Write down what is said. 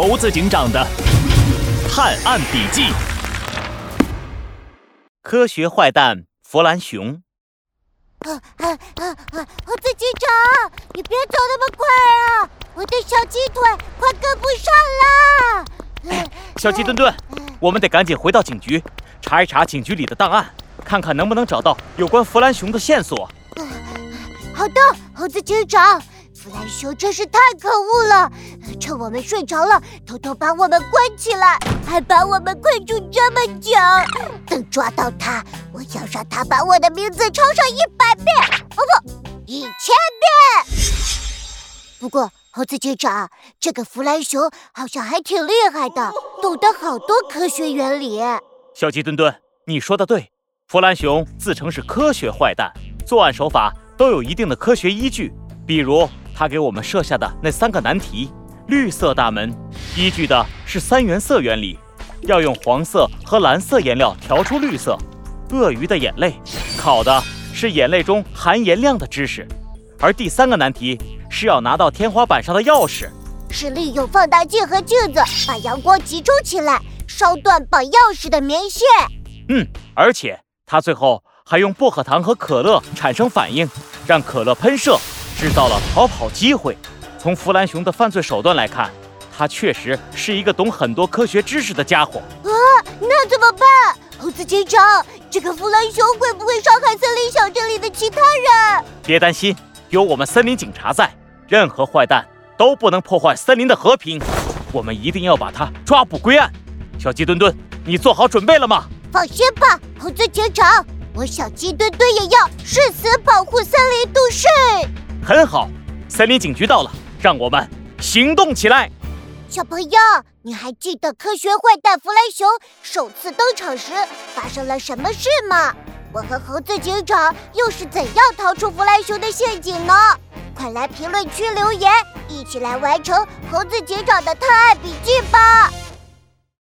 猴子警长的探案笔记：科学坏蛋弗兰熊。啊啊啊啊！猴子警长，你别走那么快啊！我的小鸡腿快跟不上了。小鸡墩墩，我们得赶紧回到警局，查一查警局里的档案，看看能不能找到有关弗兰熊的线索。好的，猴子警长。弗兰熊真是太可恶了，趁我们睡着了，偷偷把我们关起来，还把我们困住这么久。等抓到他，我要让他把我的名字抄上一百遍，哦不，一千遍。不过，猴子警长，这个弗兰熊好像还挺厉害的，懂得好多科学原理。小鸡墩墩，你说的对，弗兰熊自称是科学坏蛋，作案手法都有一定的科学依据，比如。他给我们设下的那三个难题：绿色大门依据的是三原色原理，要用黄色和蓝色颜料调出绿色；鳄鱼的眼泪考的是眼泪中含盐量的知识；而第三个难题是要拿到天花板上的钥匙，是利用放大镜和镜子把阳光集中起来，烧断绑钥匙的棉线。嗯，而且他最后还用薄荷糖和可乐产生反应，让可乐喷射。制造了逃跑机会。从弗兰熊的犯罪手段来看，他确实是一个懂很多科学知识的家伙。啊，那怎么办？猴子警长，这个弗兰熊会不会伤害森林小镇里的其他人？别担心，有我们森林警察在，任何坏蛋都不能破坏森林的和平。我们一定要把他抓捕归案。小鸡墩墩，你做好准备了吗？放心吧，猴子警长，我小鸡墩墩也要誓死保护森林都市。很好，森林警局到了，让我们行动起来。小朋友，你还记得科学坏蛋弗莱熊首次登场时发生了什么事吗？我和猴子警长又是怎样逃出弗莱熊的陷阱呢？快来评论区留言，一起来完成猴子警长的探案笔记吧！